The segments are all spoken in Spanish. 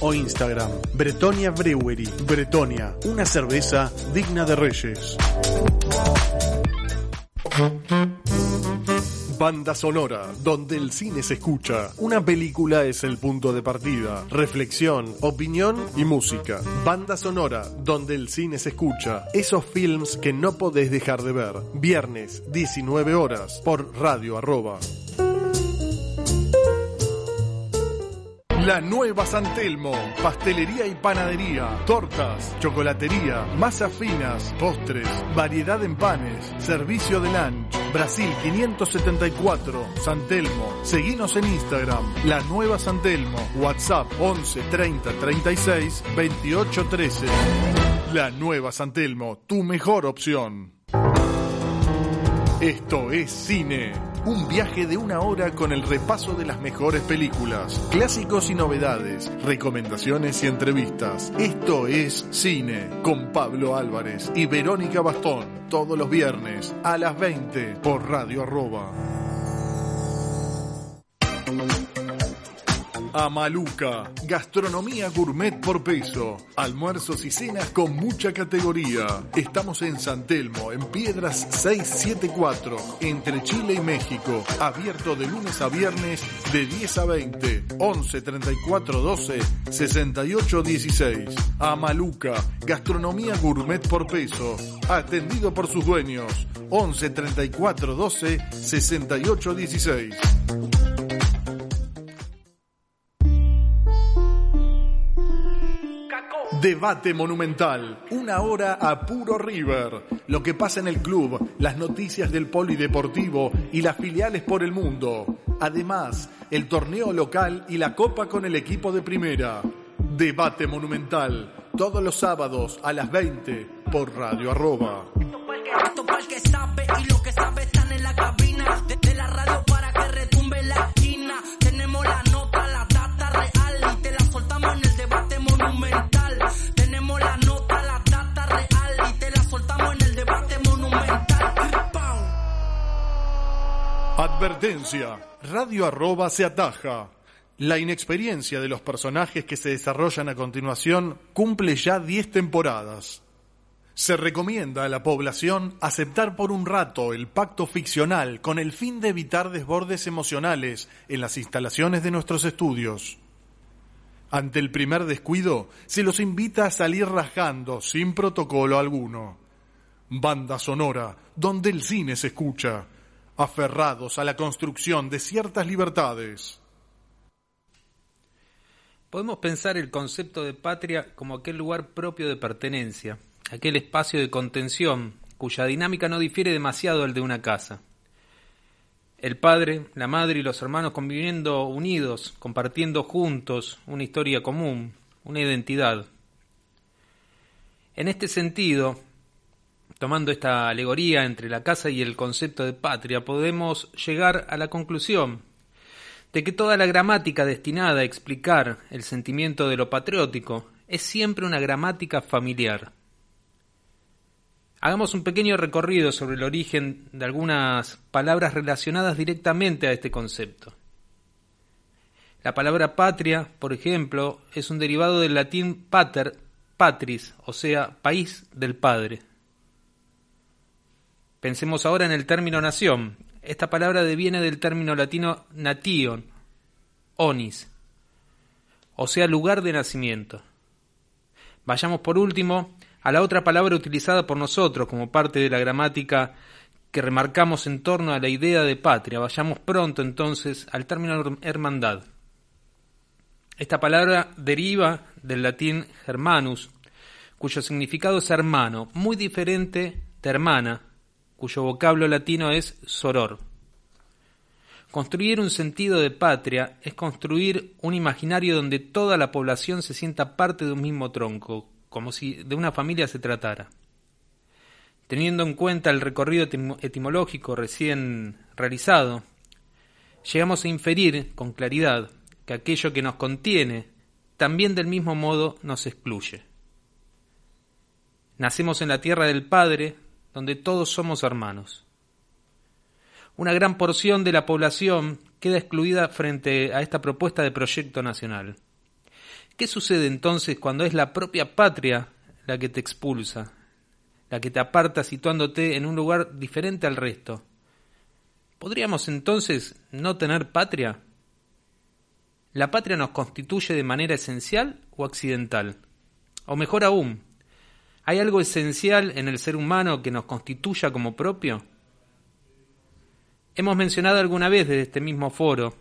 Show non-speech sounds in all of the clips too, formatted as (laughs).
o Instagram. Bretonia Brewery. Bretonia, una cerveza digna de reyes. Banda sonora, donde el cine se escucha. Una película es el punto de partida. Reflexión, opinión y música. Banda sonora, donde el cine se escucha. Esos films que no podés dejar de ver. Viernes, 19 horas, por radio arroba. La Nueva San Telmo, pastelería y panadería, tortas, chocolatería, masas finas, postres, variedad en panes, servicio de lunch. Brasil 574, San Telmo. Seguinos en Instagram, La Nueva San Telmo, WhatsApp 11 30 36 28 13. La Nueva San Telmo, tu mejor opción. Esto es cine. Un viaje de una hora con el repaso de las mejores películas, clásicos y novedades, recomendaciones y entrevistas. Esto es cine con Pablo Álvarez y Verónica Bastón. Todos los viernes a las 20 por Radio Arroba. Amaluca, gastronomía gourmet por peso, almuerzos y cenas con mucha categoría. Estamos en San Telmo, en Piedras 674, entre Chile y México, abierto de lunes a viernes de 10 a 20, 11 34 12 68 16. Amaluca, gastronomía gourmet por peso, atendido por sus dueños, 11 34 12 68 16. Debate Monumental, una hora a puro River, lo que pasa en el club, las noticias del polideportivo y las filiales por el mundo. Además, el torneo local y la copa con el equipo de primera. Debate Monumental, todos los sábados a las 20 por Radio Arroba. Advertencia, Radio Arroba se ataja. La inexperiencia de los personajes que se desarrollan a continuación cumple ya 10 temporadas. Se recomienda a la población aceptar por un rato el pacto ficcional con el fin de evitar desbordes emocionales en las instalaciones de nuestros estudios. Ante el primer descuido, se los invita a salir rajando sin protocolo alguno. Banda sonora, donde el cine se escucha, aferrados a la construcción de ciertas libertades. Podemos pensar el concepto de patria como aquel lugar propio de pertenencia, aquel espacio de contención cuya dinámica no difiere demasiado del de una casa. El padre, la madre y los hermanos conviviendo unidos, compartiendo juntos una historia común, una identidad. En este sentido, tomando esta alegoría entre la casa y el concepto de patria, podemos llegar a la conclusión de que toda la gramática destinada a explicar el sentimiento de lo patriótico es siempre una gramática familiar. Hagamos un pequeño recorrido sobre el origen de algunas palabras relacionadas directamente a este concepto. La palabra patria, por ejemplo, es un derivado del latín pater, patris, o sea, país del padre. Pensemos ahora en el término nación. Esta palabra deviene del término latino nation, onis, o sea, lugar de nacimiento. Vayamos por último a la otra palabra utilizada por nosotros como parte de la gramática que remarcamos en torno a la idea de patria. Vayamos pronto entonces al término hermandad. Esta palabra deriva del latín germanus, cuyo significado es hermano, muy diferente de hermana, cuyo vocablo latino es soror. Construir un sentido de patria es construir un imaginario donde toda la población se sienta parte de un mismo tronco, como si de una familia se tratara. Teniendo en cuenta el recorrido etimológico recién realizado, llegamos a inferir con claridad que aquello que nos contiene también del mismo modo nos excluye. Nacemos en la tierra del Padre, donde todos somos hermanos. Una gran porción de la población queda excluida frente a esta propuesta de proyecto nacional. ¿Qué sucede entonces cuando es la propia patria la que te expulsa, la que te aparta situándote en un lugar diferente al resto? ¿Podríamos entonces no tener patria? ¿La patria nos constituye de manera esencial o accidental? O mejor aún, ¿hay algo esencial en el ser humano que nos constituya como propio? Hemos mencionado alguna vez desde este mismo foro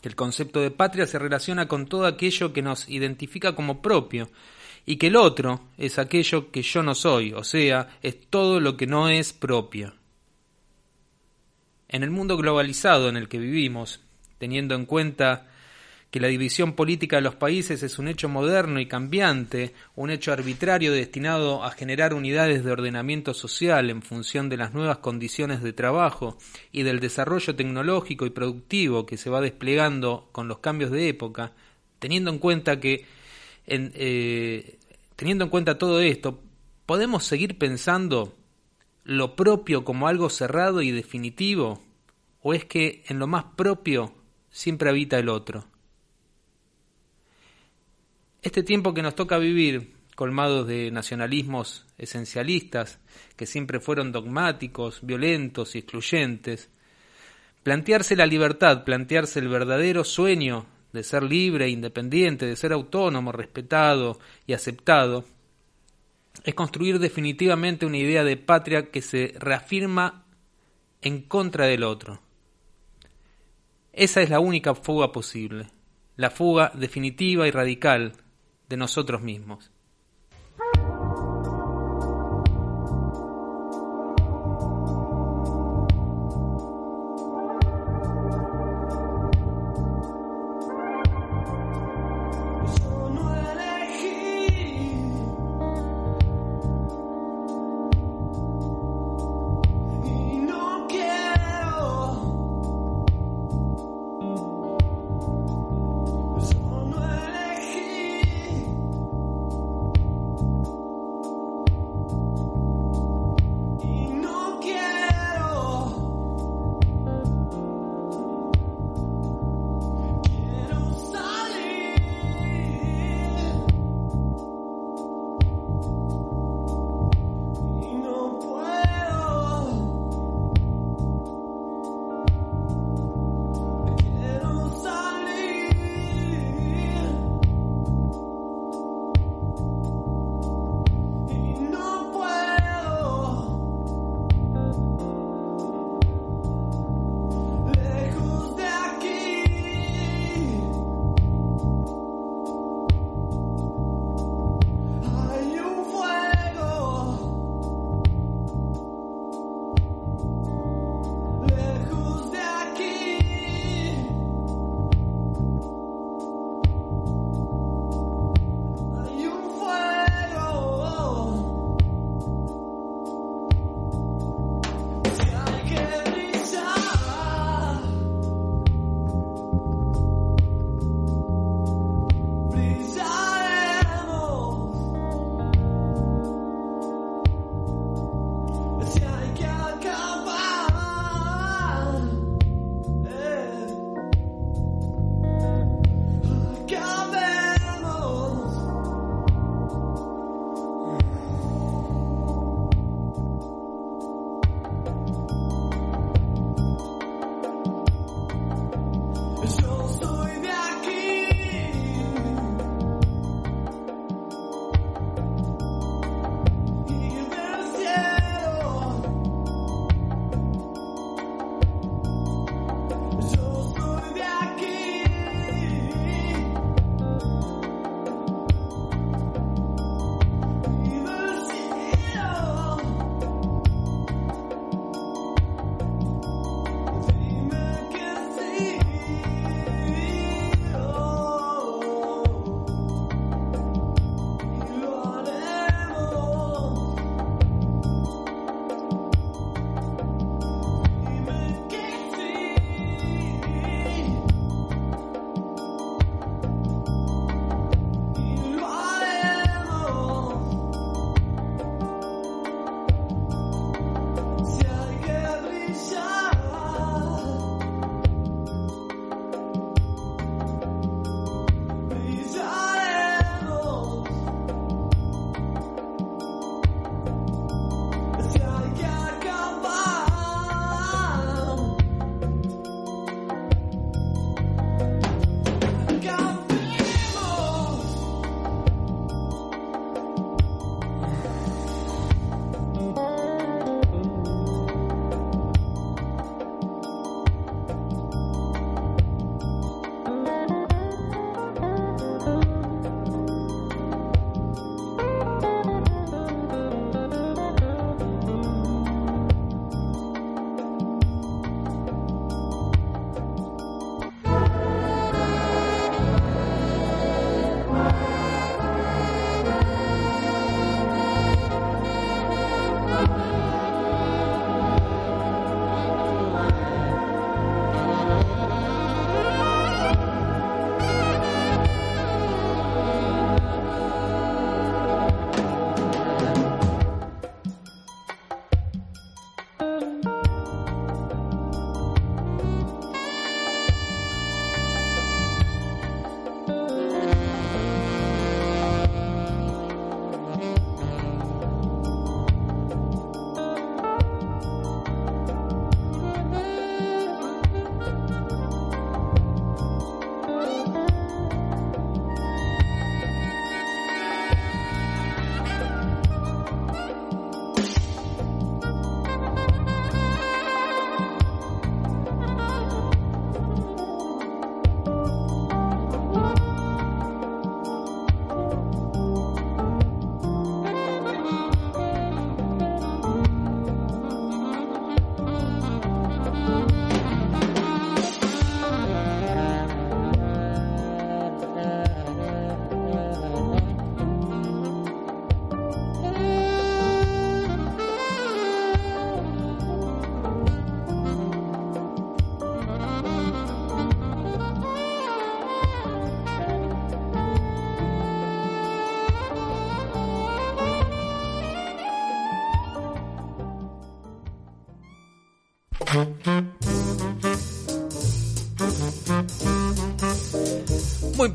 que el concepto de patria se relaciona con todo aquello que nos identifica como propio y que el otro es aquello que yo no soy, o sea, es todo lo que no es propio. En el mundo globalizado en el que vivimos, teniendo en cuenta que la división política de los países es un hecho moderno y cambiante, un hecho arbitrario destinado a generar unidades de ordenamiento social en función de las nuevas condiciones de trabajo y del desarrollo tecnológico y productivo que se va desplegando con los cambios de época, teniendo en cuenta que eh, teniendo en cuenta todo esto, podemos seguir pensando lo propio como algo cerrado y definitivo, o es que en lo más propio siempre habita el otro. Este tiempo que nos toca vivir, colmados de nacionalismos esencialistas, que siempre fueron dogmáticos, violentos y excluyentes, plantearse la libertad, plantearse el verdadero sueño de ser libre independiente, de ser autónomo, respetado y aceptado, es construir definitivamente una idea de patria que se reafirma en contra del otro. Esa es la única fuga posible, la fuga definitiva y radical de nosotros mismos.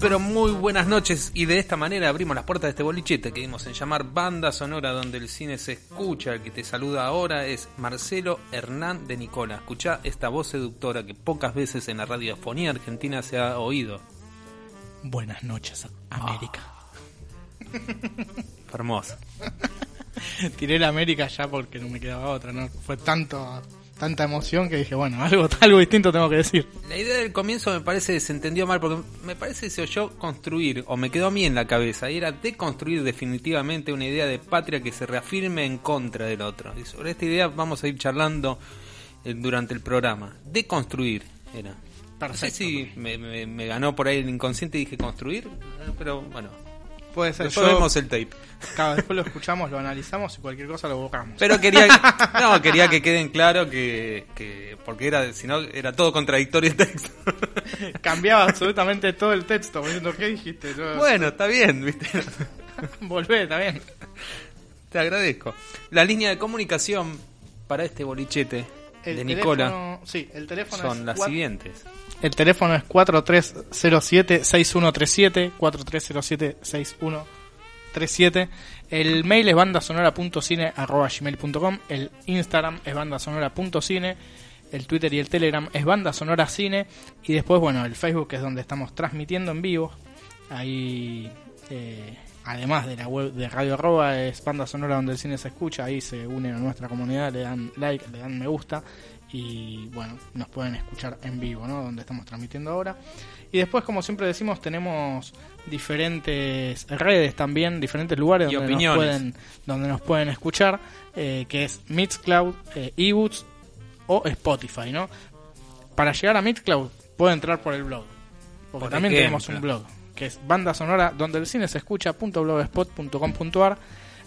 Pero muy buenas noches y de esta manera abrimos las puertas de este bolichete que dimos en llamar Banda Sonora donde el cine se escucha. El que te saluda ahora es Marcelo Hernán de Nicola. Escucha esta voz seductora que pocas veces en la radiofonía argentina se ha oído. Buenas noches, América. (laughs) Hermoso. (laughs) Tiré la América ya porque no me quedaba otra, ¿no? Fue tanto, tanta emoción que dije, bueno, (laughs) algo, algo distinto tengo que decir. La idea del comienzo me parece se entendió mal porque me parece que se oyó construir o me quedó a mí en la cabeza y era deconstruir definitivamente una idea de patria que se reafirme en contra del otro. Y sobre esta idea vamos a ir charlando eh, durante el programa. Deconstruir era. No sé Perfecto. si me, me- me ganó por ahí el inconsciente y dije construir, eh, pero bueno, Puede ser. después Yo, vemos el tape. cada después lo escuchamos, lo analizamos y cualquier cosa lo borramos. Pero quería, (laughs) no, quería que queden claro que, que porque era, si no, era todo contradictorio el texto. (laughs) Cambiaba absolutamente todo el texto, diciendo, ¿qué dijiste? Yo- (laughs) bueno, está bien, viste. Volvé, está bien. Te agradezco. La línea de comunicación para este bolichete El de Nicola teléfono- sí, el teléfono son es las siguientes. El teléfono es 4307-6137, 4307-6137. El mail es bandasonora.cine.gmail.com, el Instagram es bandasonora.cine, el Twitter y el Telegram es bandasonora.cine. Y después, bueno, el Facebook es donde estamos transmitiendo en vivo. Ahí, eh, además de la web de Radio Arroba, es Banda Sonora donde el cine se escucha, ahí se unen a nuestra comunidad, le dan like, le dan me gusta y bueno, nos pueden escuchar en vivo, ¿no? Donde estamos transmitiendo ahora. Y después, como siempre decimos, tenemos diferentes redes también, diferentes lugares Y donde nos, pueden, donde nos pueden escuchar, eh, que es Mixcloud, eh, eBooks o Spotify, ¿no? Para llegar a Mixcloud puede entrar por el blog, porque Por también ejemplo. tenemos un blog, que es banda sonora donde el cine se escucha .blogspot.com.ar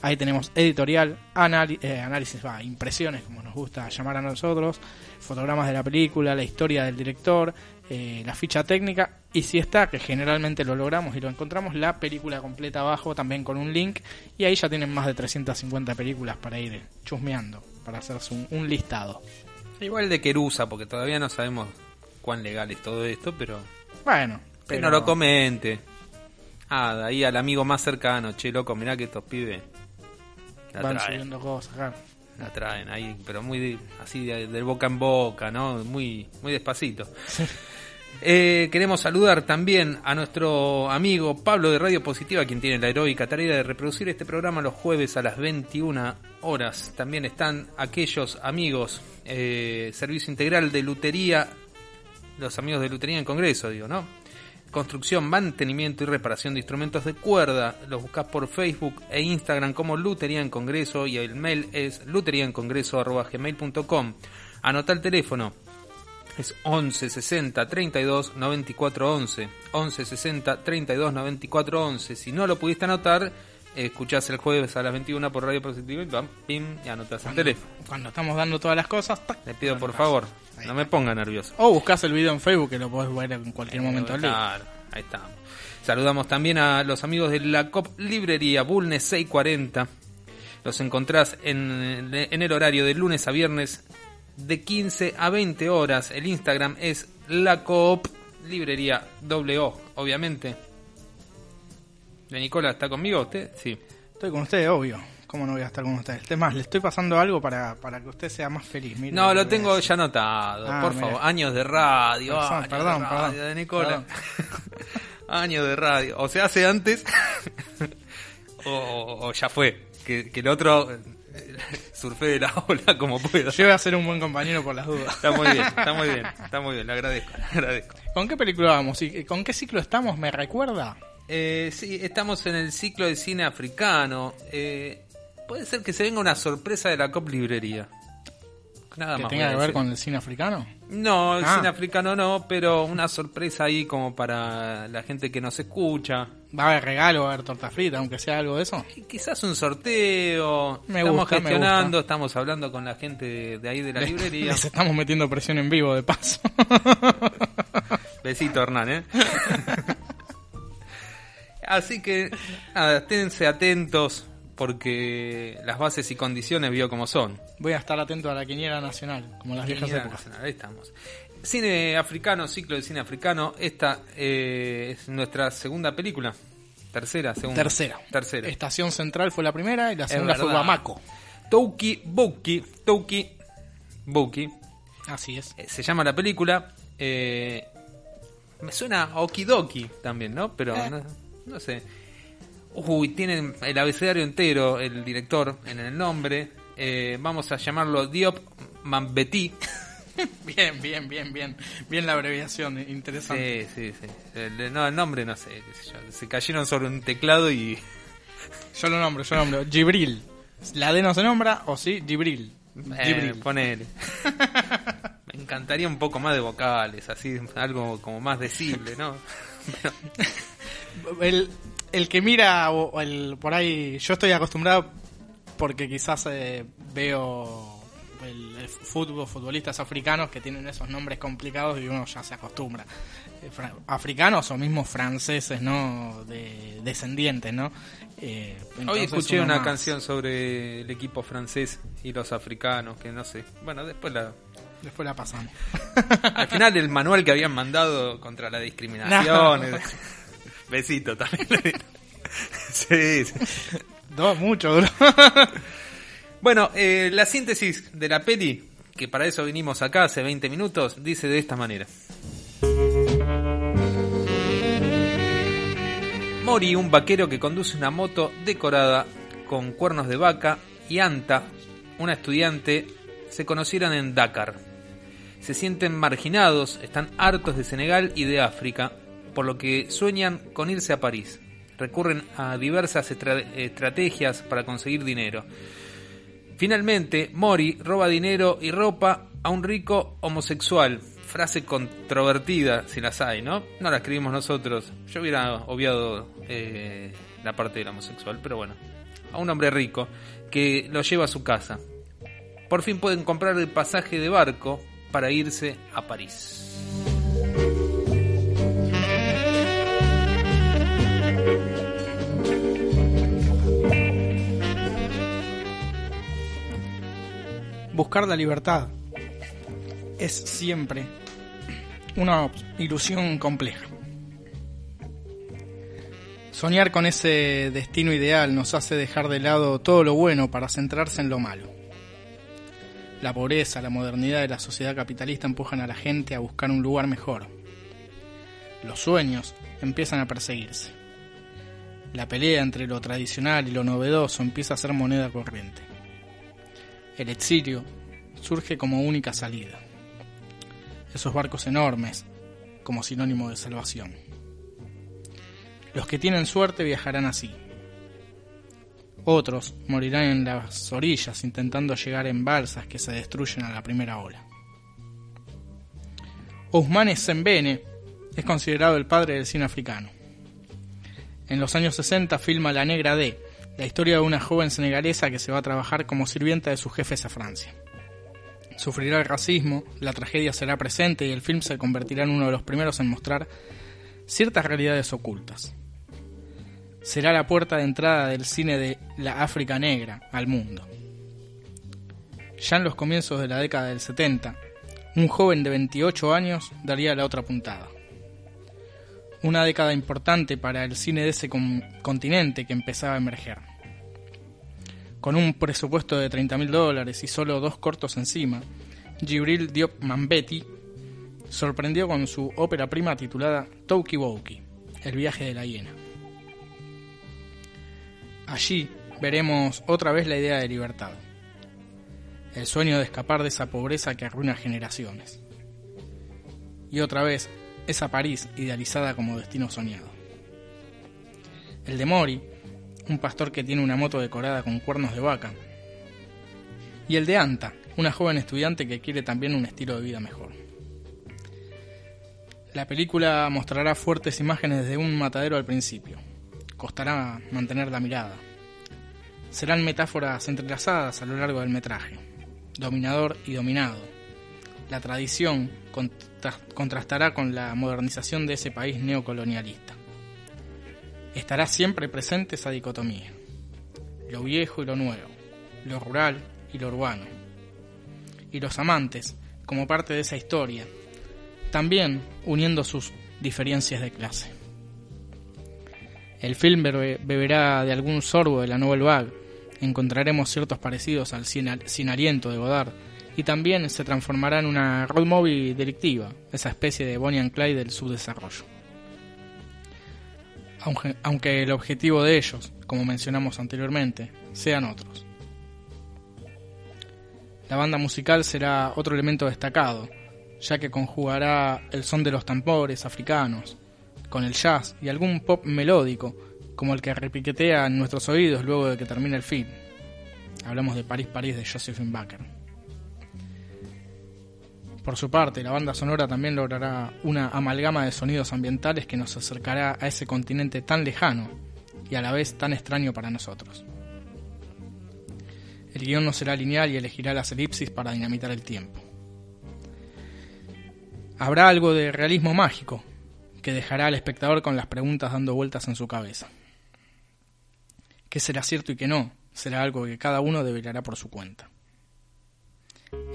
Ahí tenemos editorial, eh, análisis, va, impresiones, como nos gusta llamar a nosotros, fotogramas de la película, la historia del director, eh, la ficha técnica y si está, que generalmente lo logramos y lo encontramos, la película completa abajo también con un link y ahí ya tienen más de 350 películas para ir chusmeando, para hacerse un, un listado. Igual de Querusa, porque todavía no sabemos cuán legal es todo esto, pero Bueno, que pero no lo comente. Ah, de ahí al amigo más cercano, che, loco, mirá que estos pibes la van traen, subiendo cosas, la traen ahí, pero muy así de, de boca en boca, ¿no? Muy, muy despacito. Eh, queremos saludar también a nuestro amigo Pablo de Radio Positiva, quien tiene la heroica tarea de reproducir este programa los jueves a las 21 horas. También están aquellos amigos, eh, Servicio Integral de Lutería, los amigos de Lutería en Congreso, digo, ¿no? Construcción, mantenimiento y reparación de instrumentos de cuerda. Los buscas por Facebook e Instagram como Lutería en Congreso y el mail es luteriaencongreso.gmail.com. Anota el teléfono es 11 60 32 94 11. 11 60 32 94 11. Si no lo pudiste anotar, escuchás el jueves a las 21 por Radio Positivo y pam, pim, y anotas el teléfono. Cuando estamos dando todas las cosas, tac, Le pido por anotás. favor, Ahí no me ponga nervioso. O buscas el video en Facebook que lo podés ver en cualquier momento del día. Claro, ahí estamos. Saludamos también a los amigos de la COP Librería Bulnes 640. Los encontrás en, en el horario de lunes a viernes de 15 a 20 horas. El Instagram es la COP Librería doble O, obviamente. ¿De Nicola está conmigo usted? Sí. Estoy con ustedes, obvio. ¿Cómo no voy a estar con ustedes? Es más, le estoy pasando algo para, para que usted sea más feliz. No, lo tengo ya anotado, Ah, por mira. favor. Años de radio, Perdón, años perdón, de radio perdón. de Nicola. (laughs) Años de radio. O se hace antes, (laughs) o, ya fue. Que, que el otro eh, (laughs) surfe de la ola como pueda. Yo voy a ser un buen compañero por las dudas. Está muy bien, está muy bien, está muy bien, le agradezco, le agradezco. ¿Con qué película vamos? ¿Y ¿Con qué ciclo estamos? ¿Me recuerda? Eh, sí, estamos en el ciclo de cine africano. Eh, puede ser que se venga una sorpresa de la COP Librería. Nada ¿Que más. tenga que ver con el cine africano? No, el Ah. cine africano no, pero una sorpresa ahí como para la gente que nos escucha. ¿Va a haber regalo, va a haber torta frita, aunque sea algo de eso? Y Quizás un sorteo. Me estamos gusta, me gestionando, gusta. estamos hablando con la gente de, de ahí de la Les- librería. Les estamos metiendo presión en vivo, de paso. (laughs) Besito, Hernán, ¿eh? (laughs) Así que, nada, esténse atentos. Porque las bases y condiciones vio como son. Voy a estar atento a la quiniela nacional, como las viejas Quiniela épocas. nacional, ahí estamos. Cine africano, ciclo de cine africano. Esta eh, es nuestra segunda película. Tercera, segunda. Tercera. Tercera. Estación Central fue la primera y la segunda fue. Bamako. Touki Buki. Touki Buki. Así es. Eh, se llama la película. eh, me suena a Okidoki también, ¿no? Pero Eh. no, no sé. Uy, tienen el abecedario entero, el director, en el nombre. Eh, vamos a llamarlo Diop Mambeti. (laughs) Bien, bien, bien, bien. Bien la abreviación, eh, interesante. Sí, sí, sí. El, no, el nombre no sé. Se cayeron sobre un teclado y... (laughs) Yo lo nombro, yo lo nombro. Gibril. La D no se nombra, o sí, Gibril. Eh, Gibril. ponele. (laughs) Me encantaría un poco más de vocales, así, algo como más decible, ¿no? Pero- El, el que mira, o, o el, por ahí, yo estoy acostumbrado porque quizás eh, veo el, el fútbol, futbolistas africanos que tienen esos nombres complicados y uno ya se acostumbra. Eh, africanos o mismos franceses, ¿no? De, descendientes, ¿no? Eh, Hoy escuché una más- canción sobre el equipo francés y los africanos, que no sé. Bueno, después la... Después la pasamos. (laughs) Al final el manual que habían mandado contra la (laughs) discriminación. No. Besito también. le (laughs) sí, sí. Dos, mucho, duro. Bueno, eh, la síntesis de la peli, que para eso vinimos acá hace 20 minutos, dice de esta manera. Mori, un vaquero que conduce una moto decorada con cuernos de vaca, y Anta, una estudiante, se conocieron en Dakar. Se sienten marginados, están hartos de Senegal y de África, por lo que sueñan con irse a París. Recurren a diversas estra- estrategias para conseguir dinero. Finalmente, Mori roba dinero y ropa a un rico homosexual. Frase controvertida, si las hay, ¿no? No la escribimos nosotros. Yo hubiera obviado eh, la parte del homosexual, pero bueno. A un hombre rico que lo lleva a su casa. Por fin pueden comprar el pasaje de barco para irse a París. Buscar la libertad es siempre una ilusión compleja. Soñar con ese destino ideal nos hace dejar de lado todo lo bueno para centrarse en lo malo. La pobreza, la modernidad de la sociedad capitalista empujan a la gente a buscar un lugar mejor. Los sueños empiezan a perseguirse. La pelea entre lo tradicional y lo novedoso empieza a ser moneda corriente. El exilio surge como única salida. Esos barcos enormes como sinónimo de salvación. Los que tienen suerte viajarán así. Otros morirán en las orillas intentando llegar en balsas que se destruyen a la primera ola. Ousmane Sembene es considerado el padre del cine africano. En los años 60 filma La Negra D, la historia de una joven senegalesa que se va a trabajar como sirvienta de sus jefes a Francia. Sufrirá el racismo, la tragedia será presente y el film se convertirá en uno de los primeros en mostrar ciertas realidades ocultas. Será la puerta de entrada del cine de la África negra al mundo. Ya en los comienzos de la década del 70, un joven de 28 años daría la otra puntada. Una década importante para el cine de ese con- continente que empezaba a emerger. Con un presupuesto de 30 mil dólares y solo dos cortos encima, Gibril Diop Mambeti sorprendió con su ópera prima titulada Touki Bouki, El viaje de la hiena. Allí veremos otra vez la idea de libertad, el sueño de escapar de esa pobreza que arruina generaciones. Y otra vez esa París idealizada como destino soñado. El de Mori, un pastor que tiene una moto decorada con cuernos de vaca. Y el de Anta, una joven estudiante que quiere también un estilo de vida mejor. La película mostrará fuertes imágenes de un matadero al principio. Costará mantener la mirada. Serán metáforas entrelazadas a lo largo del metraje. Dominador y dominado. La tradición contra- contrastará con la modernización de ese país neocolonialista. Estará siempre presente esa dicotomía. lo viejo y lo nuevo, lo rural y lo urbano. Y los amantes, como parte de esa historia, también uniendo sus diferencias de clase. El film bebe- beberá de algún sorbo de la Nouvelle Vague, encontraremos ciertos parecidos al Sin Aliento de Godard, y también se transformará en una road movie delictiva, esa especie de Bonnie and Clyde del subdesarrollo. Aunque, aunque el objetivo de ellos, como mencionamos anteriormente, sean otros. La banda musical será otro elemento destacado, ya que conjugará el son de los tambores africanos, con el jazz y algún pop melódico, como el que repiquetea en nuestros oídos luego de que termine el film. Hablamos de París, París de Josephine Baker. Por su parte, la banda sonora también logrará una amalgama de sonidos ambientales que nos acercará a ese continente tan lejano y a la vez tan extraño para nosotros. El guion no será lineal y elegirá las elipsis para dinamitar el tiempo. Habrá algo de realismo mágico que dejará al espectador con las preguntas dando vueltas en su cabeza. ¿Qué será cierto y qué no? Será algo que cada uno develará por su cuenta.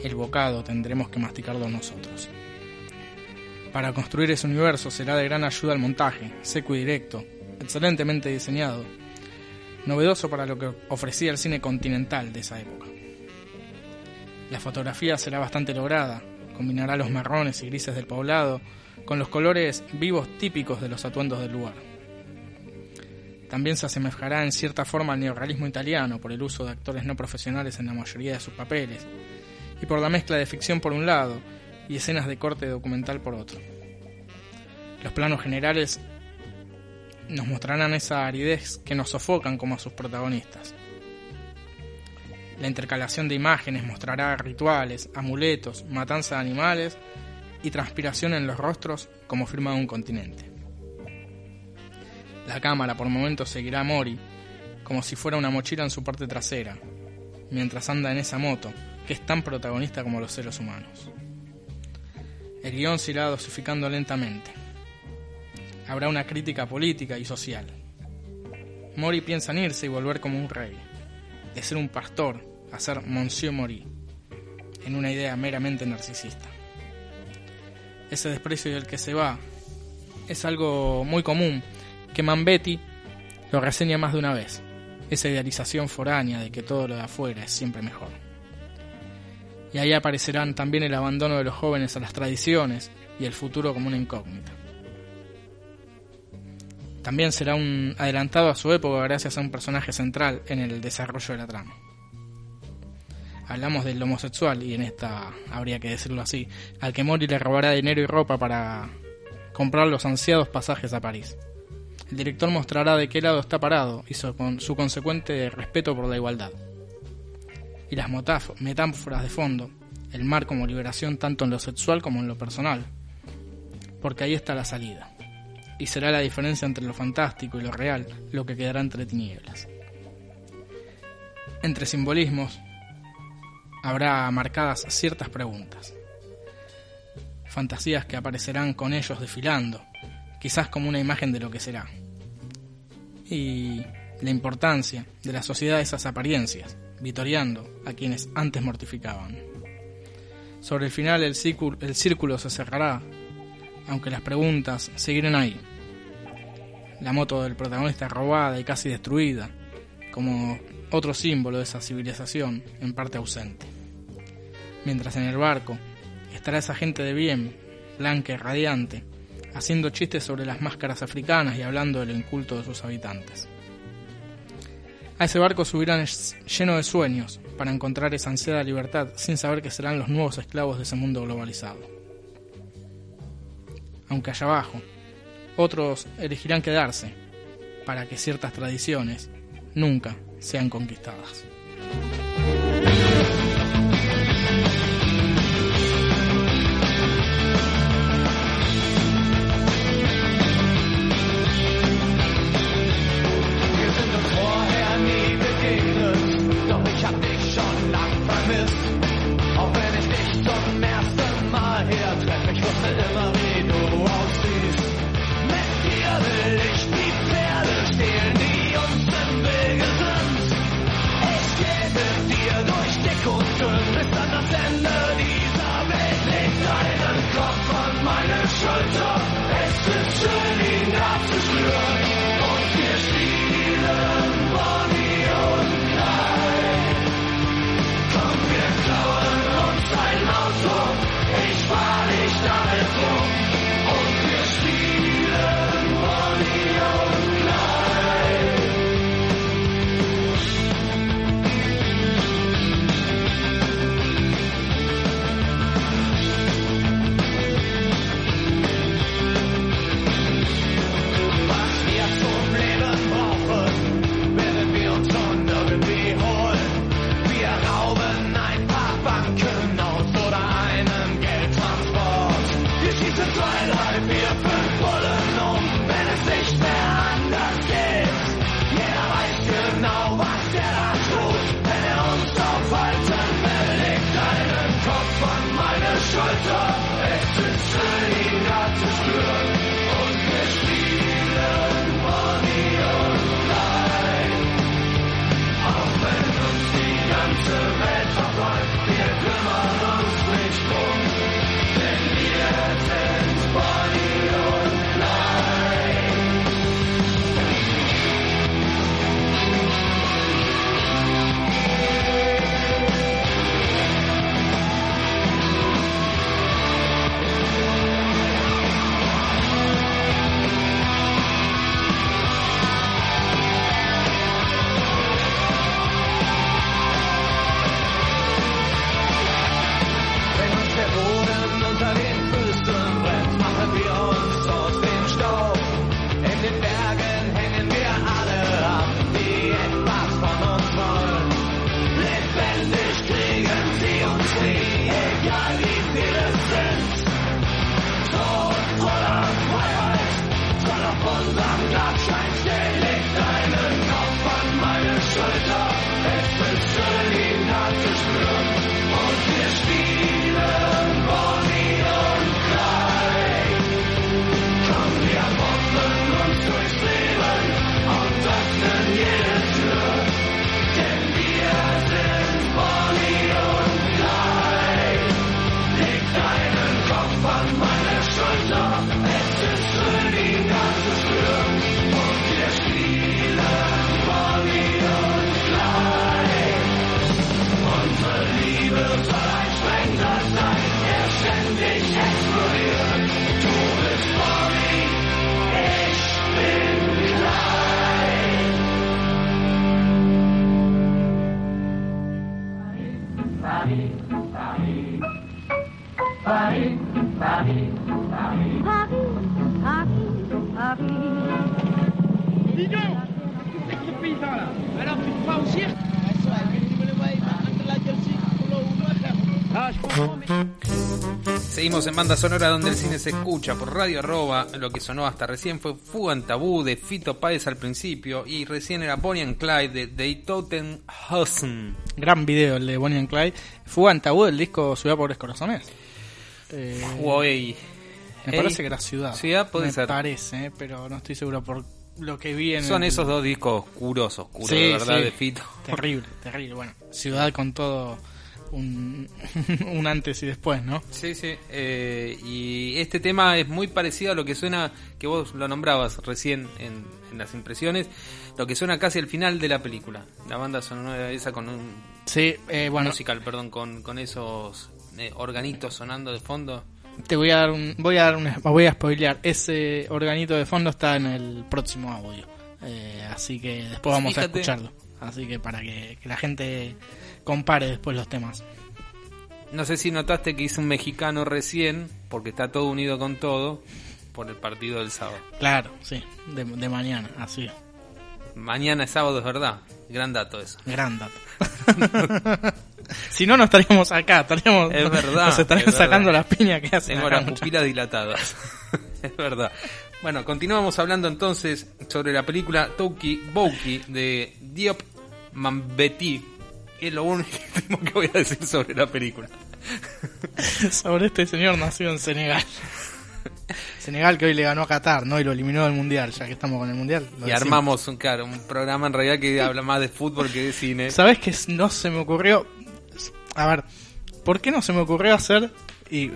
El bocado tendremos que masticarlo nosotros. Para construir ese universo será de gran ayuda el montaje, seco y directo, excelentemente diseñado, novedoso para lo que ofrecía el cine continental de esa época. La fotografía será bastante lograda, combinará los marrones y grises del poblado con los colores vivos típicos de los atuendos del lugar. También se asemejará en cierta forma al neorrealismo italiano por el uso de actores no profesionales en la mayoría de sus papeles, y por la mezcla de ficción por un lado y escenas de corte documental por otro. Los planos generales nos mostrarán esa aridez que nos sofocan como a sus protagonistas. La intercalación de imágenes mostrará rituales, amuletos, matanza de animales y transpiración en los rostros como firma de un continente. La cámara por momentos seguirá a Mori como si fuera una mochila en su parte trasera, mientras anda en esa moto que es tan protagonista como los seres humanos. El guion se irá dosificando lentamente. Habrá una crítica política y social. Mori piensa en irse y volver como un rey, de ser un pastor a ser Monsieur Mori, en una idea meramente narcisista. Ese desprecio del que se va es algo muy común que Mambetti lo reseña más de una vez, esa idealización foránea de que todo lo de afuera es siempre mejor. Y ahí aparecerán también el abandono de los jóvenes a las tradiciones y el futuro como una incógnita. También será un adelantado a su época gracias a un personaje central en el desarrollo de la trama. Hablamos del homosexual, y en esta habría que decirlo así, al que Mori le robará dinero y ropa para comprar los ansiados pasajes a París. El director mostrará de qué lado está parado y su, con su consecuente respeto por la igualdad. Y las metáforas de fondo, el mar como liberación tanto en lo sexual como en lo personal. Porque ahí está la salida. Y será la diferencia entre lo fantástico y lo real lo que quedará entre tinieblas. Entre simbolismos habrá marcadas ciertas preguntas. Fantasías que aparecerán con ellos desfilando, quizás como una imagen de lo que será. Y la importancia de la sociedad de esas apariencias, vitoriando a quienes antes mortificaban. Sobre el final el círculo, el círculo se cerrará, aunque las preguntas seguirán ahí. La moto del protagonista robada y casi destruida, como otro símbolo de esa civilización en parte ausente. Mientras en el barco estará esa gente de bien, blanca y radiante, haciendo chistes sobre las máscaras africanas y hablando del inculto de sus habitantes. A ese barco subirán lleno de sueños para encontrar esa ansiada libertad sin saber que serán los nuevos esclavos de ese mundo globalizado. Aunque allá abajo, otros elegirán quedarse para que ciertas tradiciones nunca sean conquistadas. En banda sonora donde el cine se escucha por radio arroba. Lo que sonó hasta recién fue Fuga en Tabú de Fito Páez al principio y recién era Bonnie and Clyde de Deitotenhausen. Gran video el de Bonnie and Clyde. Fuga en tabú del disco Ciudad Pobres Corazones. Eh, me Ey, parece que era Ciudad. Ciudad puede me ser. parece, eh, pero no estoy seguro por lo que vi en Son el- esos dos discos oscuros, oscuros, Sí, de verdad, sí. de Fito. Terrible, terrible. Bueno, Ciudad con todo un, (laughs) un antes y después, ¿no? Sí, sí. eh, y este tema es muy parecido a lo que suena, que vos lo nombrabas recién en, en las impresiones, lo que suena casi al final de la película. La banda sonora esa con un Sí, eh, bueno, musical, perdón, con, con esos eh, organitos sonando de fondo. te voy a dar un, voy a dar un, voy a spoilear. Ese organito de fondo está en el próximo audio, Eh, así que después vamos a escucharlo. Así que para que, que la gente compare después los temas. No sé si notaste que hice un mexicano recién, porque está todo unido con todo, por el partido del sábado. Claro, sí, de, de mañana, así. Mañana es sábado, es verdad. Gran dato eso. Gran dato. (laughs) si no, no estaríamos acá, estaríamos, Es verdad, nos estarían es sacando las piñas que hacen. Tengo las pupilas dilatadas. (laughs) es verdad. Bueno, continuamos hablando entonces sobre la película Toki Bouki de Diop Mambeti. Es lo único que voy a decir sobre la película. (laughs) sobre este señor nacido en Senegal. (laughs) Senegal que hoy le ganó a Qatar, ¿no? Y lo eliminó del Mundial, ya que estamos con el Mundial. Y decimos. armamos un, claro, un programa en realidad que habla más de fútbol que de cine. ¿Sabes qué no se me ocurrió? A ver, ¿por qué no se me ocurrió hacer, y y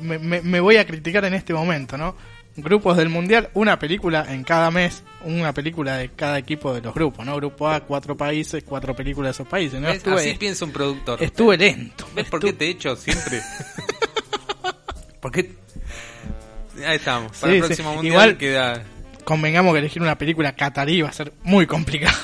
me, me- me voy a criticar en este momento, ¿no? Grupos del Mundial, una película en cada mes, una película de cada equipo de los grupos, ¿no? Grupo A, cuatro países, cuatro películas de esos países, ¿no? ¿Ves? Así Estuve, piensa un productor. estuve lento. ¿Ves por qué te echo siempre? (laughs) ¿Por qué? Ahí estamos. Para Sí, el sí. próximo mundial Igual- queda. Convengamos que elegir una película catarí va a ser muy complicado.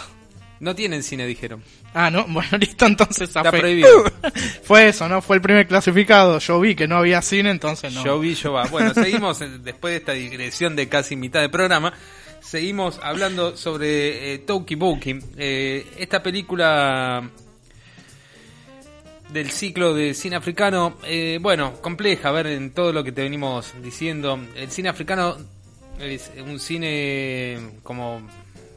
No tienen cine, dijeron. Ah, no, (laughs) bueno, listo, entonces Está zafé. prohibido. (laughs) Fue eso, ¿no? Fue el primer clasificado. Yo vi que no había cine, entonces no. Yo vi, yo va. Bueno, seguimos eh, después de esta digresión de casi mitad de programa. Seguimos hablando sobre eh, Toki Boki. Eh, esta película del ciclo de cine africano, eh, bueno, compleja, a ver, en todo lo que te venimos diciendo. El cine africano es un cine, como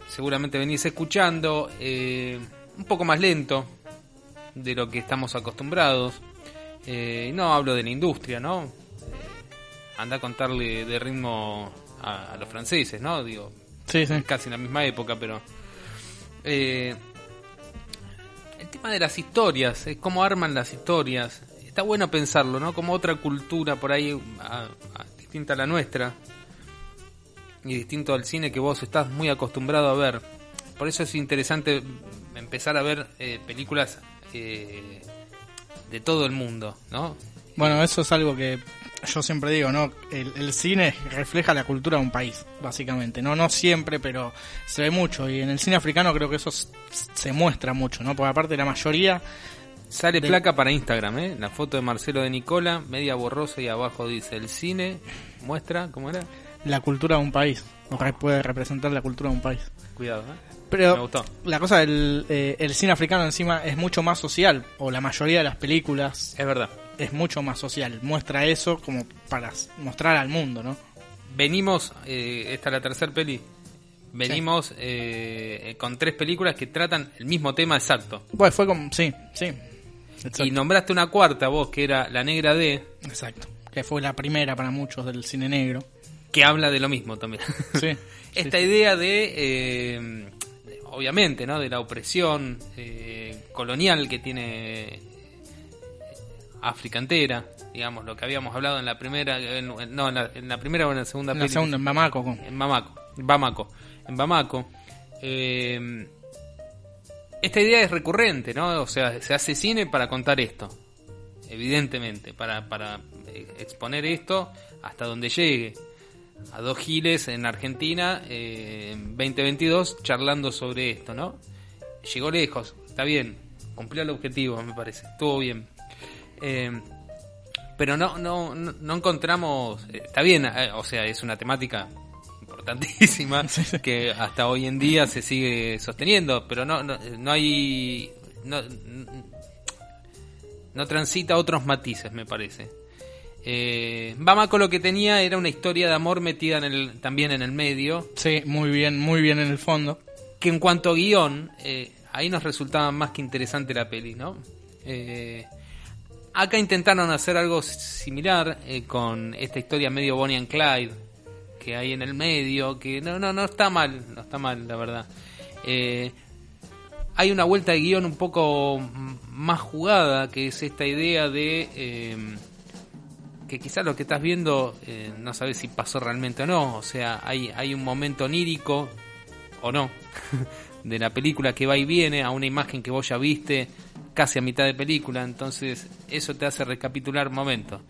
seguramente venís escuchando, eh, un poco más lento de lo que estamos acostumbrados. Eh, no hablo de la industria, ¿no? Eh, anda a contarle de ritmo a, a los franceses, ¿no? Digo, Sí, sí. casi en la misma época, pero... eh, el tema de las historias, es cómo arman las historias. Está bueno pensarlo, ¿no? Como otra cultura por ahí a- a- distinta a la nuestra y distinto al cine que vos estás muy acostumbrado a ver. Por eso es interesante empezar a ver eh, películas eh, de todo el mundo, ¿no? Bueno, eso es algo que yo siempre digo, ¿no? El, el cine refleja la cultura de un país, básicamente. No, no siempre, pero se ve mucho. Y en el cine africano creo que eso se muestra mucho, ¿no? Porque aparte la mayoría, Sale De- placa para Instagram, ¿eh? La foto de Marcelo de Nicola, media borrosa y abajo dice el cine muestra, ¿cómo era? La cultura de un país, o puede representar la cultura de un país. Cuidado, ¿eh? Me Pero gustó. la cosa del eh, el cine africano encima es mucho más social, o la mayoría de las películas Es verdad. es mucho más social. Muestra eso como para mostrar al mundo, ¿no? Venimos, eh, esta es la tercera peli. Venimos eh, con tres películas que tratan el mismo tema exacto. Bueno, fue como, sí, sí. Exacto. Y nombraste una cuarta vos, que era La Negra D, Exacto. Que fue la primera para muchos del cine negro. Que habla de lo mismo también. (laughs) Sí. Esta sí, idea de, eh, obviamente, ¿no? De la opresión eh, colonial que tiene África entera, digamos, lo que habíamos hablado en la primera, en- no, en la, en la primera o en la segunda En la segunda, en Bamako. con- en Bamako, en Bamako, en Bamako. Eh, esta idea es recurrente, ¿no? O sea, se hace cine para contar esto, evidentemente, para, para eh, exponer esto hasta donde llegue. A dos giles en Argentina, eh, en 2022, charlando sobre esto, ¿no? Llegó lejos, está bien, cumplió el objetivo, me parece, estuvo bien. Eh, pero no, no, no, no encontramos, eh, está bien, o sea, es una temática importantísima (laughs) que hasta hoy en día se sigue sosteniendo, pero no, no, no hay, no, no transita otros matices, me parece. Eh, Bamako lo que tenía era una historia de amor metida en el, también en el medio, Sí, muy bien, muy bien en el fondo. que en cuanto a guion, eh, ahí nos resultaba más que interesante la peli, ¿no? Eh, acá intentaron hacer algo similar eh, con esta historia medio Bonnie and Clyde que hay en el medio, que no, no, no está mal, no está mal, la verdad. Hay una vuelta de guion un poco más jugada, que es esta idea de que quizás lo que estás viendo eh, no sabes si pasó realmente o no. O sea, hay, hay un momento onírico o no (laughs) de la película que va y viene a una imagen que vos ya viste casi a mitad de película. Entonces, eso te hace recapitular momentos.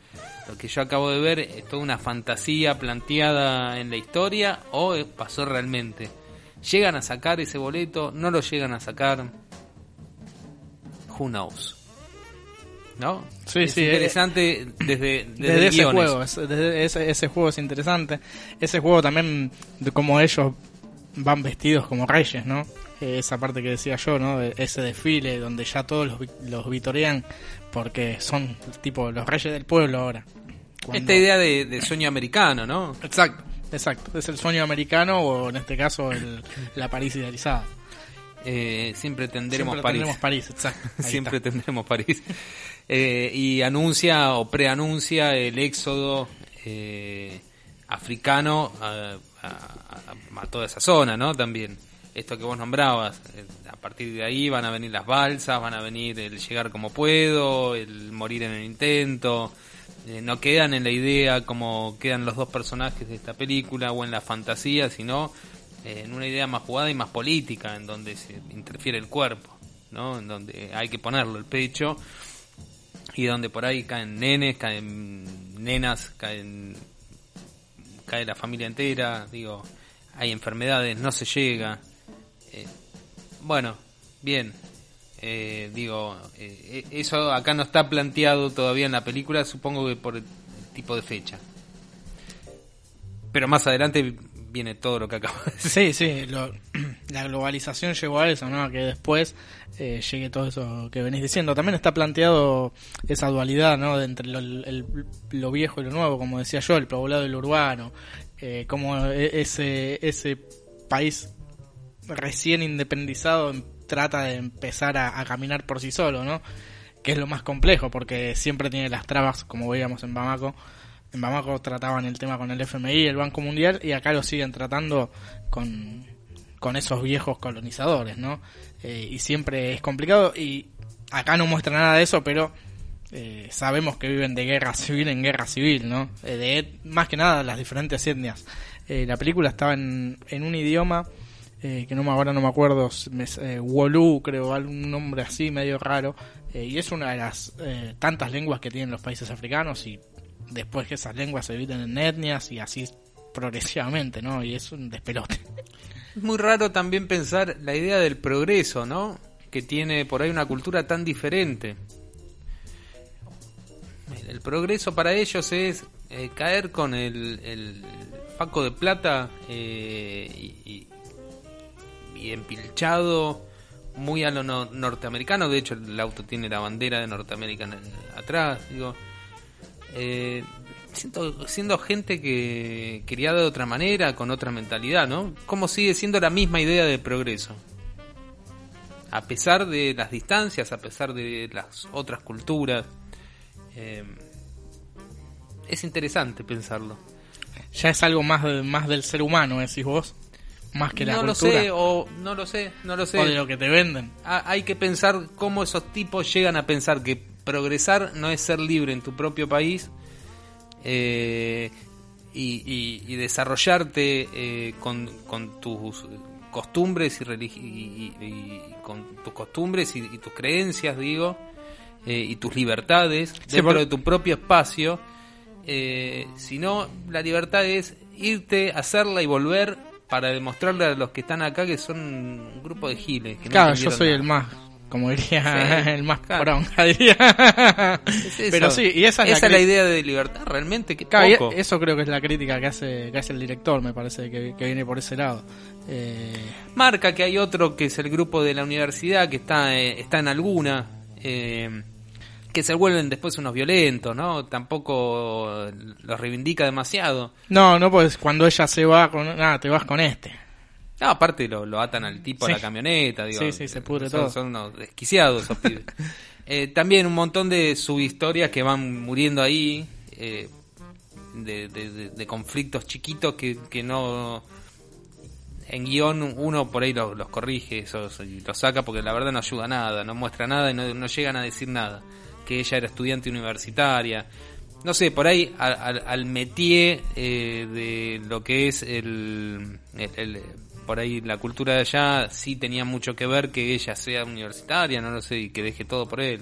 Lo que yo acabo de ver es toda una fantasía planteada en la historia o eh, pasó realmente. ¿Llegan a sacar ese boleto? ¿No lo llegan a sacar? Who knows? ¿No? Sí, es sí, interesante desde, desde, Desde ese juego, es- desde ese, ese juego es interesante. Ese juego también, de cómo ellos van vestidos como reyes, ¿no? Eh, Esa parte que decía yo, ¿no? Ese desfile donde ya todos los, los vitorean porque son tipo los reyes del pueblo ahora. Cuando- Esta idea de, de sueño americano, ¿no? Exacto, exacto. Es el sueño americano o en este caso el- la París idealizada. Eh, siempre tendremos Siempre París. tendremos París, exacto. (laughs) Siempre está. tendremos París. Eh, y anuncia o preanuncia el éxodo eh, africano a, a- toda esa zona, ¿no? También. Esto que vos nombrabas, eh, a partir de ahí van a venir las balsas, van a venir el llegar como puedo, el morir en el intento. Eh, no quedan en la idea como quedan los dos personajes de esta película o en la fantasía, sino eh, en una idea más jugada y más política, en donde se interfiere el cuerpo, ¿no? En donde hay que ponerlo el pecho y donde por ahí caen nenes, caen nenas, caen cae la familia entera, digo, hay enfermedades, no se llega. Eh, bueno, bien, eh, digo, eh, eso acá no está planteado todavía en la película, supongo que por el tipo de fecha. Pero más adelante viene todo lo que acabo de decir. Sí, sí, lo- (clears throat) la globalización llegó a eso, ¿no? Que después eh, llegue todo eso que venís diciendo. También está planteado esa dualidad, ¿no? De entre lo, el- lo viejo y lo nuevo, como decía yo, el poblado y lo urbano. Eh, como e- ese, ese país recién independizado trata de empezar a, a caminar por sí solo, ¿no? Que es lo más complejo, porque siempre tiene las trabas, como veíamos en Bamako. En Bamako trataban el tema con el FMI, el Banco Mundial, y acá lo siguen tratando con, con esos viejos colonizadores, ¿no? Eh, y siempre es complicado, y acá no muestra nada de eso, pero eh, sabemos que viven de guerra civil en guerra civil, ¿no? Eh, de más que nada las diferentes etnias. Eh, la película estaba en, en un idioma que no me ahora no me acuerdo, Wolu creo, algún nombre así medio raro, y es una de las tantas lenguas que tienen los países africanos y después que esas lenguas se dividen en etnias y así progresivamente, ¿no? Y es un despelote. Es muy raro también pensar la idea del progreso, ¿no? Que tiene por ahí una cultura tan diferente. El progreso para ellos es eh, caer con el, el faco de plata eh, y, empilchado muy a lo no- norteamericano. De hecho, el auto tiene la bandera de Norteamérica en el- atrás. Digo, eh, siento, siendo gente que criada de otra manera, con otra mentalidad, ¿no? ¿Cómo sigue siendo la misma idea de progreso? A pesar de las distancias, a pesar de las otras culturas. eh, es interesante pensarlo. Ya es algo más, de- más del ser humano, decís vos, más que la no lo cultura. sé, o no lo sé, no lo sé. o de lo que te venden. Ha- hay que pensar cómo esos tipos llegan a pensar que progresar no es ser libre en tu propio país eh, y, y- y desarrollarte eh, con, con tus costumbres y, religi- y- con tus costumbres y, tus creencias digo eh, y tus libertades dentro por- de tu propio espacio eh, sino la libertad es irte hacerla y volver para demostrarle a los que están acá que son un grupo de giles que no Claro, yo soy nada. el más como diría Sí, (laughs) el más claro. Es (laughs) eso. Pero sí, y esa es la, idea de libertad, realmente, que Claro, eso creo que es la crítica que hace, que hace el director, me parece que, que viene por ese lado. Eh, Marca que hay otro que es el grupo de la universidad que está, eh, está en alguna, eh, que se vuelven después unos violentos, ¿no? Tampoco los reivindica demasiado. no, no, pues cuando ella se va con, nada, te vas con este. No, aparte lo, lo atan al tipo Sí. a la camioneta, digo. Sí, sí, se pudre son, todo. Son unos desquiciados esos pibes. (laughs) Eh, también un montón de subhistorias que van muriendo ahí, eh, de, de- de- de conflictos chiquitos que, que no... En guion uno por ahí los, los corrige esos, y los saca porque la verdad no ayuda a nada, no muestra nada y no, no llegan a decir nada. Que ella era estudiante universitaria. No sé, por ahí al, al, al métier eh, de lo que es el, el- el- Por ahí la cultura de allá sí tenía mucho que ver que ella sea universitaria, no lo sé, y que deje todo por él.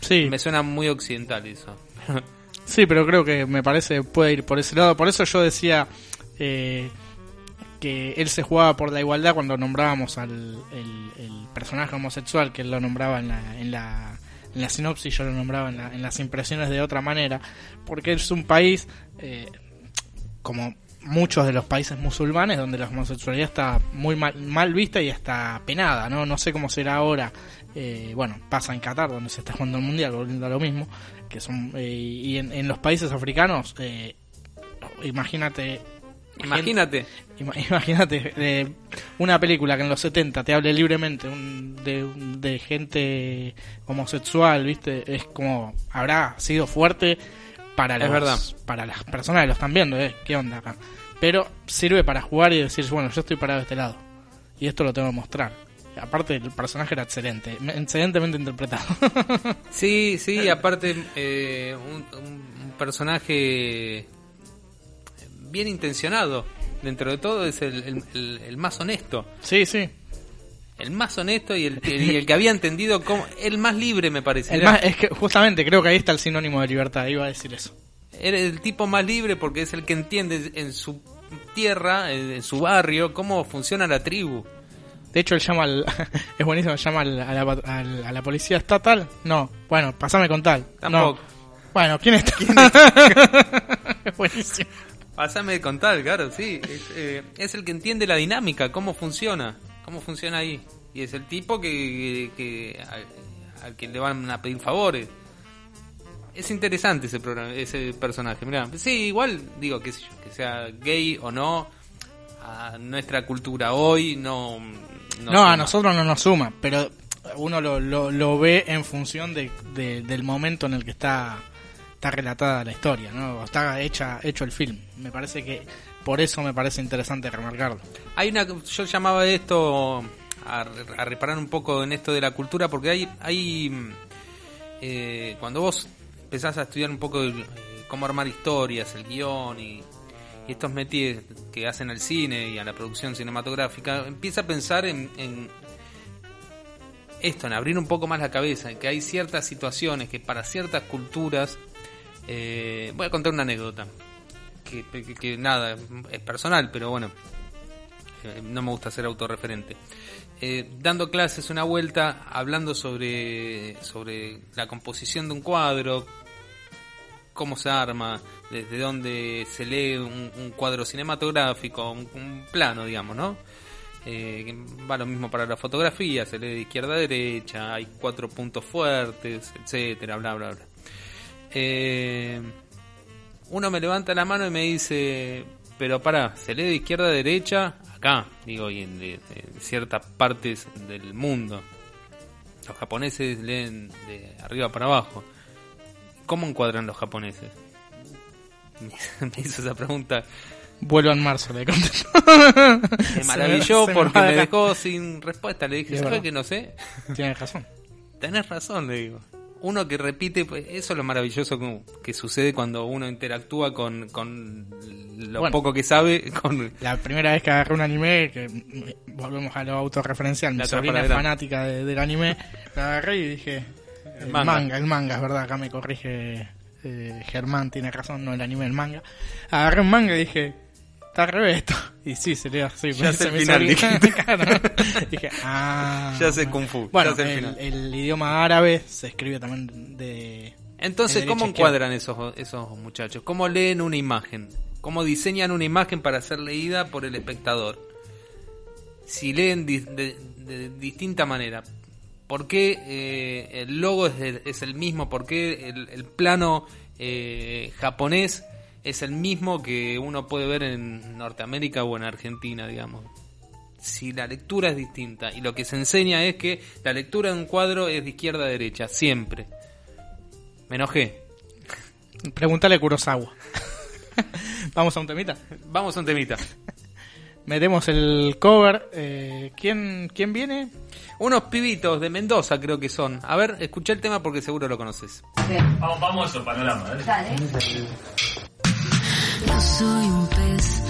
Sí, Me suena muy occidental eso. (laughs) sí, pero creo que me parece puede ir por ese lado. Por eso yo decía eh, que él se jugaba por la igualdad cuando nombrábamos al el, el personaje homosexual, que él lo nombraba en la, en la, en la sinopsis, yo lo nombraba en, la- en las impresiones de otra manera, porque es un país, eh, como muchos de los países musulmanes, donde la homosexualidad está muy mal, mal vista y está penada, ¿no? No sé cómo será ahora. eh, bueno, pasa en Qatar, donde se está jugando el mundial, volviendo a lo mismo, que son eh, y en, en los países africanos, eh, imagínate Imagínate. Ima- (laughs) Imagínate eh, una película que en los 70 te hable libremente un- de, de gente homosexual, ¿viste? Es como habrá sido fuerte para Es los, verdad. para las personas que lo están viendo, ¿eh? ¿Qué onda acá? Pero sirve para jugar y decir, bueno, yo estoy parado de este lado y esto lo tengo que mostrar. Aparte el personaje era excelente, excelentemente interpretado. (laughs) Sí, sí, aparte eh, un, un- un personaje bien intencionado. Dentro de todo es el, el- el- el más honesto. sí, sí. El más honesto y el, (laughs) y el que había entendido como... El más libre, me parece. El Era- más- es que justamente creo que ahí está el sinónimo de libertad, iba a decir eso. Era el tipo más libre porque es el que entiende en su tierra, en su barrio, cómo funciona la tribu. De hecho, él llama al, (laughs) es buenísimo, llama al- a, la, al- a la policía estatal. No, bueno, pasame con tal. Tampoco. No. Bueno, ¿quién está? (laughs) es buenísimo. Pásame con tal, claro, sí. Es, eh, es el que entiende la dinámica, cómo funciona, cómo funciona ahí. Y es el tipo que, que al, al que le van a pedir favores. Es interesante ese programa, ese personaje. Mirá, sí, igual digo yo, que sea gay o no, a nuestra cultura hoy no. No, suma. a nosotros no nos suma, pero uno lo, lo, lo ve en función de, de- del momento en el que está, está relatada la historia, ¿no? Está hecha, hecho el film. Me parece que por eso me parece interesante remarcarlo. Hay una, yo llamaba esto a, reparar un poco en esto de la cultura porque hay, hay eh, cuando vos empezás a estudiar un poco eh, cómo armar historias, el guion y, y estos métiers que hacen al cine y a la producción cinematográfica, empieza a pensar en, en esto, en abrir un poco más la cabeza, en que hay ciertas situaciones que para ciertas culturas, eh, voy a contar una anécdota, que, nada, es personal, pero bueno, eh, no me gusta ser autorreferente. Eh, dando clases una vuelta, hablando sobre, sobre la composición de un cuadro, cómo se arma, desde dónde se lee un, cuadro cinematográfico, un, plano, digamos, ¿no? Eh, va lo mismo para la fotografía, se lee de izquierda a derecha, hay cuatro puntos fuertes, etcétera, bla, bla, bla. Eh, uno me levanta la mano y me dice, pero para, se lee de izquierda a derecha, acá, digo, y en, de- en ciertas partes del mundo. Los japoneses leen de arriba para abajo. ¿Cómo encuadran los japoneses? (laughs) me hizo esa pregunta. Vuelvo en marzo, le contesto. Me (laughs) Se maravilló se porque me dejó sin respuesta. Le dije, Es ¿sabes que no sé? Tienes razón. Tenés razón, le digo. Uno que repite, pues, eso es lo maravilloso que, que sucede cuando uno interactúa con, con lo Bueno. poco que sabe, con La primera vez que agarré un anime, que volvemos a lo autorreferencial, mi La sobrina es fanática de- del anime, la agarré y dije, el manga. manga. el manga, es verdad, acá me corrige eh, Germán, tiene razón, no el anime, el manga. Agarré un manga y dije, está al revés esto. (laughs) Y sí, sería así. Ya sé el final. (laughs) Claro. (laughs) Dije, ah. Ya sé Kung Fu, Bueno, ya el el, final. el idioma árabe se escribe también de... Entonces, de ¿cómo encuadran esos, esos muchachos? ¿Cómo leen una imagen? ¿Cómo diseñan una imagen para ser leída por el espectador? Si leen di- de, de distinta manera, ¿por qué eh, el logo es, de- es el mismo? ¿Por qué el, el plano eh, japonés es el mismo que uno puede ver en Norteamérica o en Argentina, digamos? Si la lectura es distinta y lo que se enseña es que la lectura de un cuadro es de izquierda a derecha, siempre. Me enojé. Pregúntale a Kurosawa. (laughs) Vamos a un temita. Vamos a un temita. Metemos el cover. Eh, ¿quién, ¿Quién viene? Unos pibitos de Mendoza creo que son. A ver, escucha el tema porque seguro lo conoces. Vamos, vamos a eso, panorama. dale. Yo soy un pez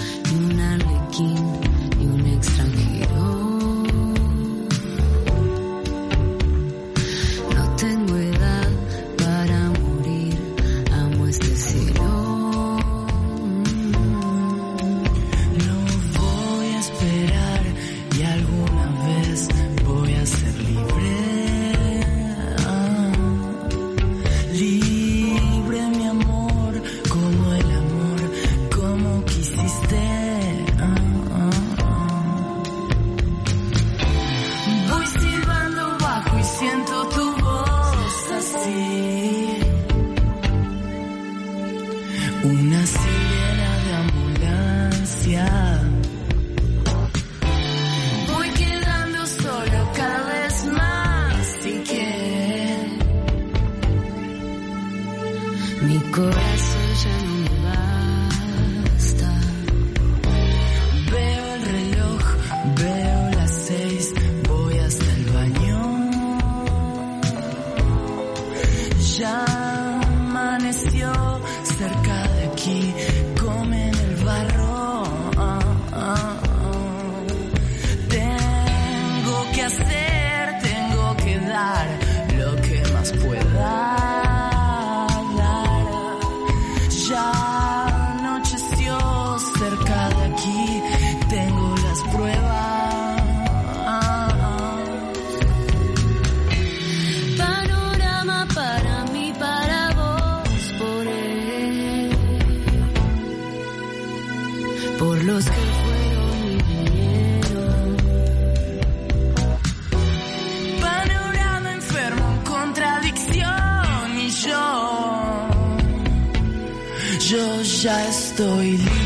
ya estoy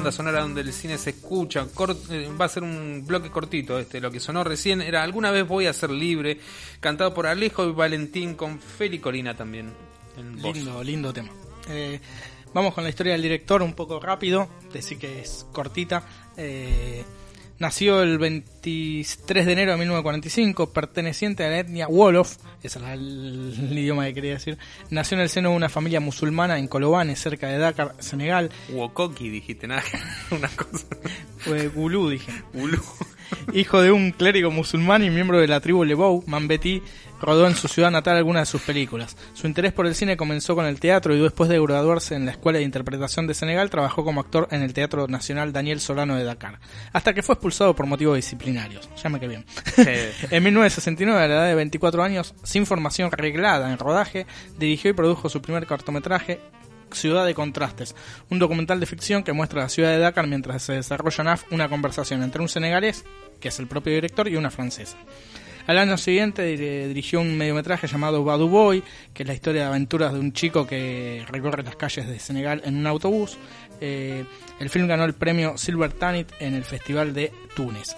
banda sonora donde el cine se escucha. Eh, va a ser un bloque cortito este. Lo que sonó recién era Alguna vez voy a ser libre, cantado por Alejo y Valentín con Feli Corina también. Lindo, lindo tema. Eh, vamos con la historia del director un poco rápido, decir que es cortita. Eh, nació el 23 de enero de 1945, perteneciente a la etnia Wolof, ese era el, el idioma que quería decir. Nació en el seno de una familia musulmana en Colobane, cerca de Dakar, Senegal. Wokoki dijiste, nada, (laughs) una cosa. Fue Gulú, dije. Gulú. Hijo de un clérigo musulmán y miembro de la tribu Lebou, Mambeti rodó en su ciudad natal algunas de sus películas. Su interés por el cine comenzó con el teatro y después de graduarse en la Escuela de Interpretación de Senegal trabajó como actor en el Teatro Nacional Daniel Solano de Dakar, hasta que fue expulsado por motivos disciplinarios. Llame que bien. (laughs) en 1969, a la edad de 24 años, sin formación reglada en rodaje, dirigió y produjo su primer cortometraje, Ciudad de Contrastes, un documental de ficción que muestra la ciudad de Dakar mientras se desarrolla en AF una conversación entre un senegalés, que es el propio director, y una francesa. Al año siguiente dir- dirigió un mediometraje llamado Badu Boy, que es la historia de aventuras de un chico que recorre las calles de Senegal en un autobús. Eh, el film ganó el premio Silver Tanit en el Festival de Túnez.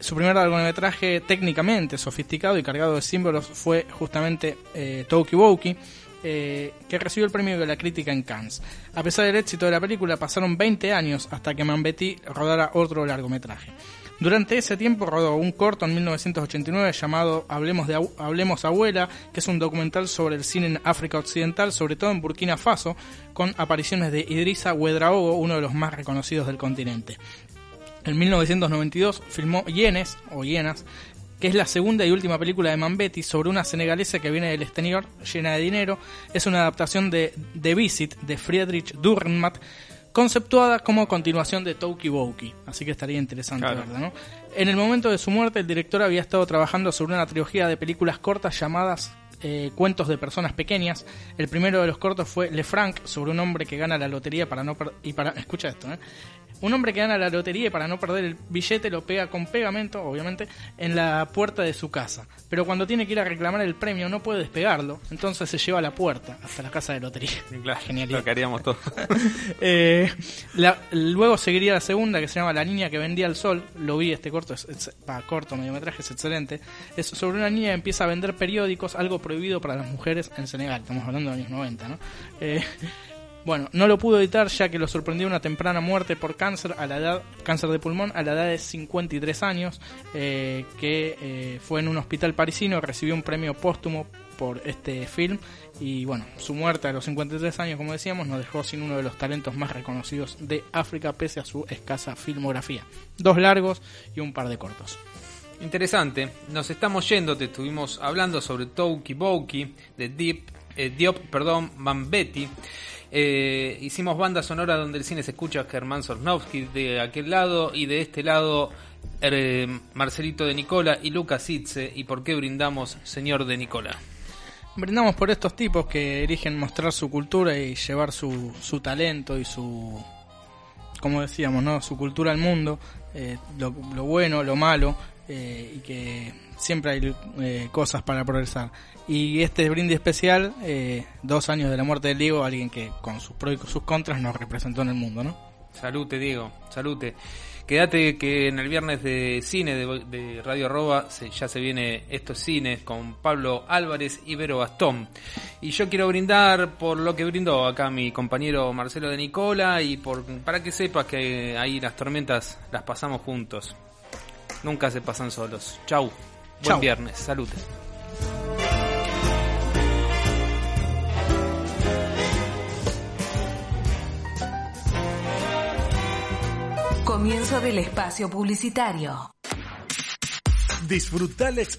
Su primer largometraje técnicamente sofisticado y cargado de símbolos fue justamente eh, Toki Boki, eh, que recibió el premio de la crítica en Cannes. A pesar del éxito de la película, pasaron 20 años hasta que Mambetti rodara otro largometraje. Durante ese tiempo rodó un corto en 1989 llamado Hablemos, de Hablemos Abuela, que es un documental sobre el cine en África Occidental, sobre todo en Burkina Faso, con apariciones de Idrissa Ouedraogo, uno de los más reconocidos del continente. En 1992 filmó Hienes, o Hienas, que es la segunda y última película de Mambetti sobre una senegalesa que viene del exterior llena de dinero. Es una adaptación de The Visit de Friedrich Dürrenmatt, conceptuada como continuación de Toki Boki. Así que estaría interesante Claro. verla, ¿no? En el momento de su muerte, el director había estado trabajando sobre una trilogía de películas cortas llamadas eh, Cuentos de personas pequeñas. El primero de los cortos fue Le Franc, sobre un hombre que gana la lotería para no per- y para (laughs) escucha esto, ¿eh? Un hombre que gana la lotería y para no perder el billete lo pega con pegamento, obviamente, en la puerta de su casa. Pero cuando tiene que ir a reclamar el premio no puede despegarlo, entonces se lleva a la puerta hasta la casa de lotería. (laughs) Claro, Genialidad. lo que haríamos todos. (laughs) Eh, la- luego seguiría la segunda que se llama La niña que vendía el sol. Lo vi este corto, es, es- corto, mediometraje, es excelente. Es sobre una niña que empieza a vender periódicos, algo prohibido para las mujeres en Senegal. Estamos hablando de los años 90, ¿no? Eh, bueno, no lo pudo editar ya que lo sorprendió una temprana muerte por cáncer a la edad cáncer de pulmón a la edad de 53 años, eh, que eh, fue en un hospital parisino, recibió un premio póstumo por este film y bueno, su muerte a los 53 años, como decíamos, nos dejó sin uno de los talentos más reconocidos de África pese a su escasa filmografía. Dos largos y un par de cortos. Interesante, nos estamos yendo, te estuvimos hablando sobre Toki Boki, de eh, Diop, perdón, Mambetti. Eh, hicimos banda sonora donde el cine se escucha Germán Sornowski de aquel lado y de este lado eh, Marcelito de Nicola y Lucas Itze. ¿Y por qué brindamos, señor de Nicola? Brindamos por estos tipos que eligen mostrar su cultura y llevar su, su talento y su, como decíamos, ¿no? su cultura al mundo, eh, lo, bueno, lo malo, y que siempre hay eh, cosas para progresar. Y este brindis especial, eh, dos años de la muerte del Diego, alguien que con sus pros y sus contras nos representó en el mundo, ¿no? Salute, Diego, salute. Quédate que en el viernes de cine de, de Radio Arroba se- ya se viene estos cines con Pablo Álvarez y Vero Bastón. Y yo quiero brindar por lo que brindó acá mi compañero Marcelo de Nicola y por para que sepas que ahí las tormentas las pasamos juntos. Nunca se pasan solos. Chau. Buen viernes. Salute. Comienzo del espacio publicitario. Disfruta la experiencia.